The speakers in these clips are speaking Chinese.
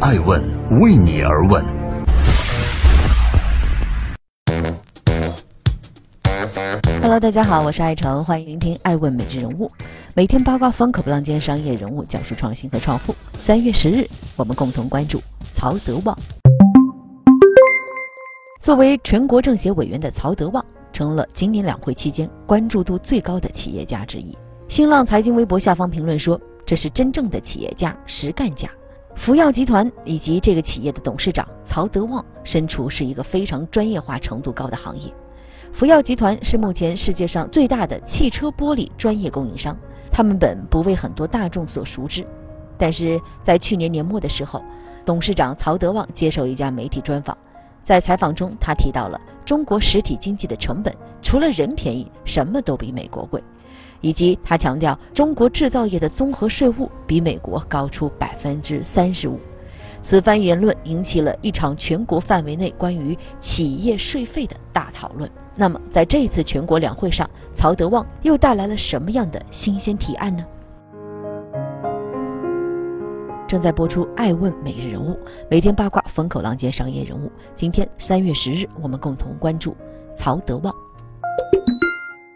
爱问为你而问。Hello，大家好，我是爱成，欢迎聆听《爱问每日人物》，每天八卦风口浪尖商业人物讲述创新和创富。三月十日，我们共同关注曹德旺。作为全国政协委员的曹德旺，成了今年两会期间关注度最高的企业家之一。新浪财经微博下方评论说：“这是真正的企业家、实干家。”福耀集团以及这个企业的董事长曹德旺，身处是一个非常专业化程度高的行业。福耀集团是目前世界上最大的汽车玻璃专业供应商，他们本不为很多大众所熟知，但是在去年年末的时候，董事长曹德旺接受一家媒体专访，在采访中他提到了中国实体经济的成本除了人便宜，什么都比美国贵，以及他强调中国制造业的综合税务比美国高出百分之三十五。此番言论引起了一场全国范围内关于企业税费的大讨论。那么，在这一次全国两会上，曹德旺又带来了什么样的新鲜提案呢？正在播出《爱问每日人物》，每天八卦风口浪尖商业人物。今天三月十日，我们共同关注曹德旺。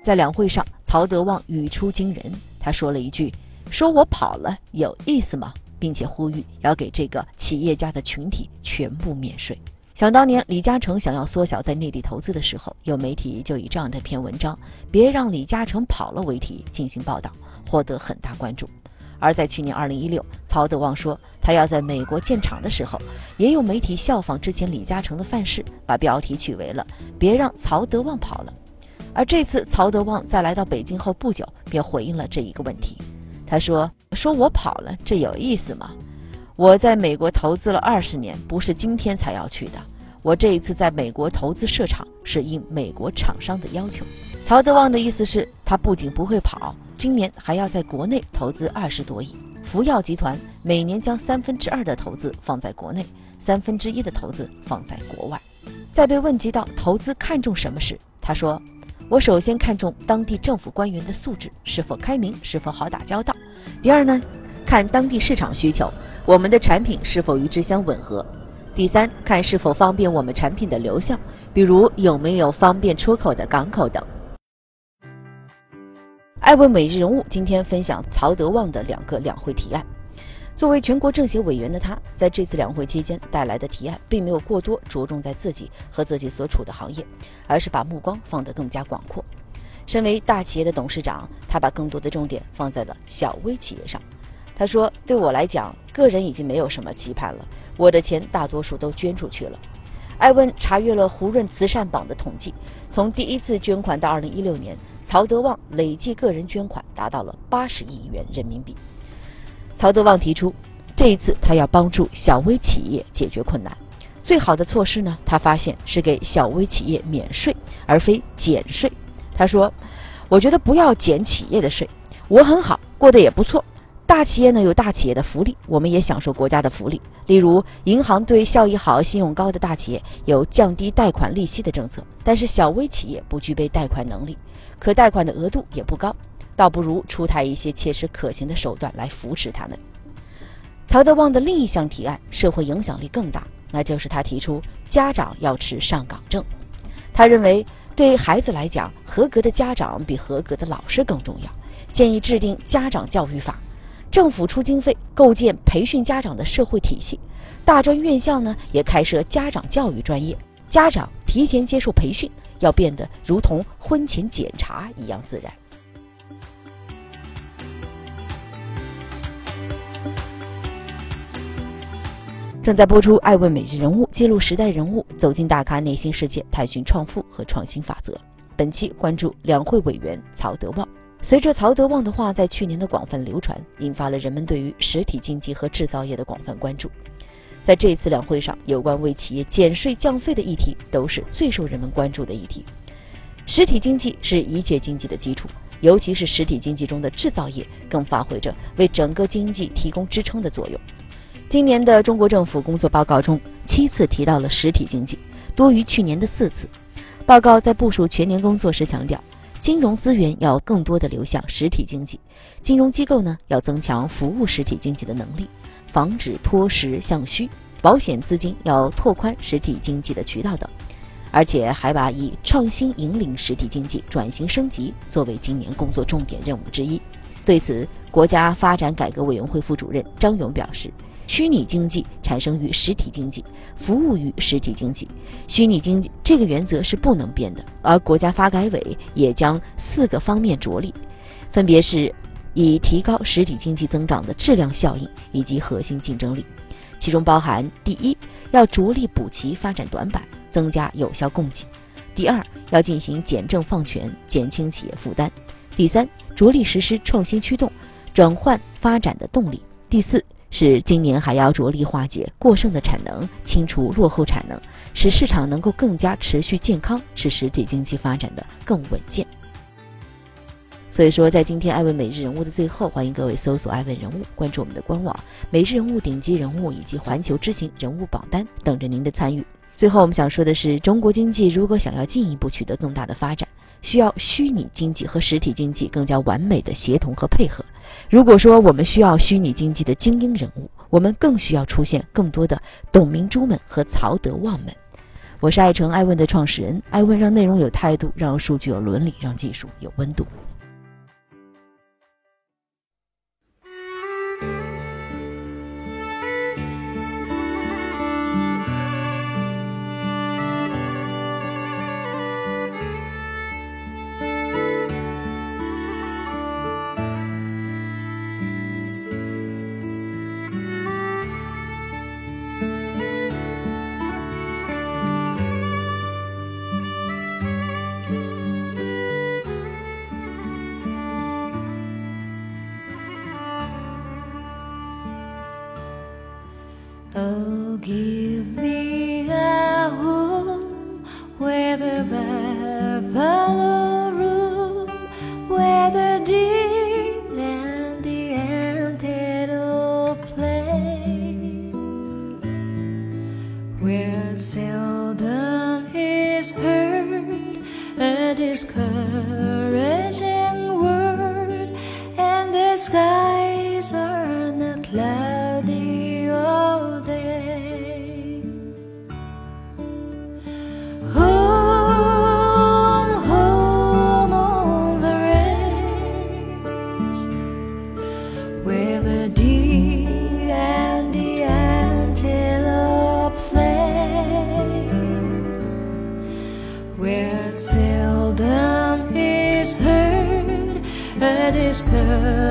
在两会上，曹德旺语出惊人，他说了一句：“说我跑了有意思吗？”并且呼吁要给这个企业家的群体全部免税。想当年，李嘉诚想要缩小在内地投资的时候，有媒体就以这样的篇文章“别让李嘉诚跑了”为题进行报道，获得很大关注。而在去年二零一六，曹德旺说他要在美国建厂的时候，也有媒体效仿之前李嘉诚的范式，把标题取为了“别让曹德旺跑了”。而这次曹德旺在来到北京后不久，便回应了这一个问题。他说：“说我跑了，这有意思吗？”我在美国投资了二十年，不是今天才要去的。我这一次在美国投资设厂，是应美国厂商的要求。曹德旺的意思是，他不仅不会跑，今年还要在国内投资二十多亿。福耀集团每年将三分之二的投资放在国内，三分之一的投资放在国外。在被问及到投资看重什么时，他说：“我首先看重当地政府官员的素质是否开明，是否好打交道。第二呢，看当地市场需求。”我们的产品是否与之相吻合？第三，看是否方便我们产品的流向，比如有没有方便出口的港口等。爱问每日人物今天分享曹德旺的两个两会提案。作为全国政协委员的他，在这次两会期间带来的提案，并没有过多着重在自己和自己所处的行业，而是把目光放得更加广阔。身为大企业的董事长，他把更多的重点放在了小微企业上。他说：“对我来讲，个人已经没有什么期盼了。我的钱大多数都捐出去了。”艾问查阅了胡润慈善榜的统计，从第一次捐款到二零一六年，曹德旺累计个人捐款达到了八十亿元人民币。曹德旺提出，这一次他要帮助小微企业解决困难。最好的措施呢，他发现是给小微企业免税，而非减税。他说：“我觉得不要减企业的税，我很好，过得也不错。”大企业呢有大企业的福利，我们也享受国家的福利。例如，银行对效益好、信用高的大企业有降低贷款利息的政策，但是小微企业不具备贷款能力，可贷款的额度也不高，倒不如出台一些切实可行的手段来扶持他们。曹德旺的另一项提案社会影响力更大，那就是他提出家长要持上岗证。他认为，对孩子来讲，合格的家长比合格的老师更重要，建议制定家长教育法。政府出经费构建培训家长的社会体系，大专院校呢也开设家长教育专业，家长提前接受培训，要变得如同婚前检查一样自然。正在播出《爱问每日人物》，记录时代人物，走进大咖内心世界，探寻创富和创新法则。本期关注两会委员曹德旺。随着曹德旺的话在去年的广泛流传，引发了人们对于实体经济和制造业的广泛关注。在这次两会上，有关为企业减税降费的议题都是最受人们关注的议题。实体经济是一切经济的基础，尤其是实体经济中的制造业，更发挥着为整个经济提供支撑的作用。今年的中国政府工作报告中，七次提到了实体经济，多于去年的四次。报告在部署全年工作时强调。金融资源要更多的流向实体经济，金融机构呢要增强服务实体经济的能力，防止脱实向虚，保险资金要拓宽实体经济的渠道等，而且还把以创新引领实体经济转型升级作为今年工作重点任务之一。对此，国家发展改革委员会副主任张勇表示。虚拟经济产生于实体经济，服务于实体经济，虚拟经济这个原则是不能变的。而国家发改委也将四个方面着力，分别是以提高实体经济增长的质量效应以及核心竞争力，其中包含：第一，要着力补齐发展短板，增加有效供给；第二，要进行简政放权，减轻企业负担；第三，着力实施创新驱动，转换发展的动力；第四。是今年还要着力化解过剩的产能，清除落后产能，使市场能够更加持续健康，使实体经济发展的更稳健。所以说，在今天艾问每日人物的最后，欢迎各位搜索艾问人物，关注我们的官网，每日人物顶级人物以及环球知行人物榜单等着您的参与。最后，我们想说的是，中国经济如果想要进一步取得更大的发展。需要虚拟经济和实体经济更加完美的协同和配合。如果说我们需要虚拟经济的精英人物，我们更需要出现更多的董明珠们和曹德旺们。我是爱成爱问的创始人，爱问让内容有态度，让数据有伦理，让技术有温度。this girl.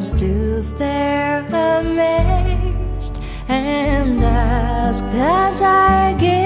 I stood there amazed and asked as I gazed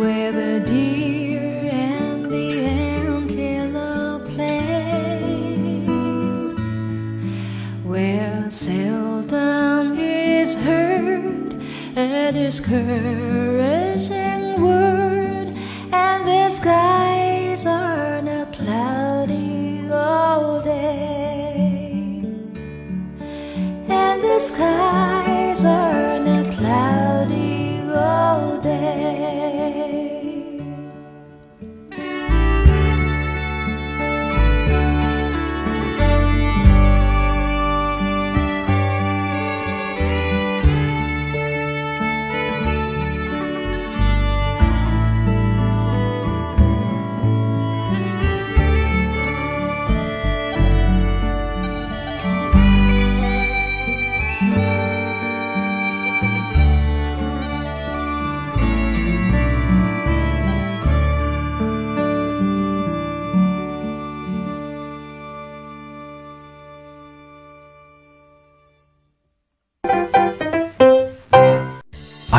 where the deer and the antelope play, where seldom is heard a discouraged.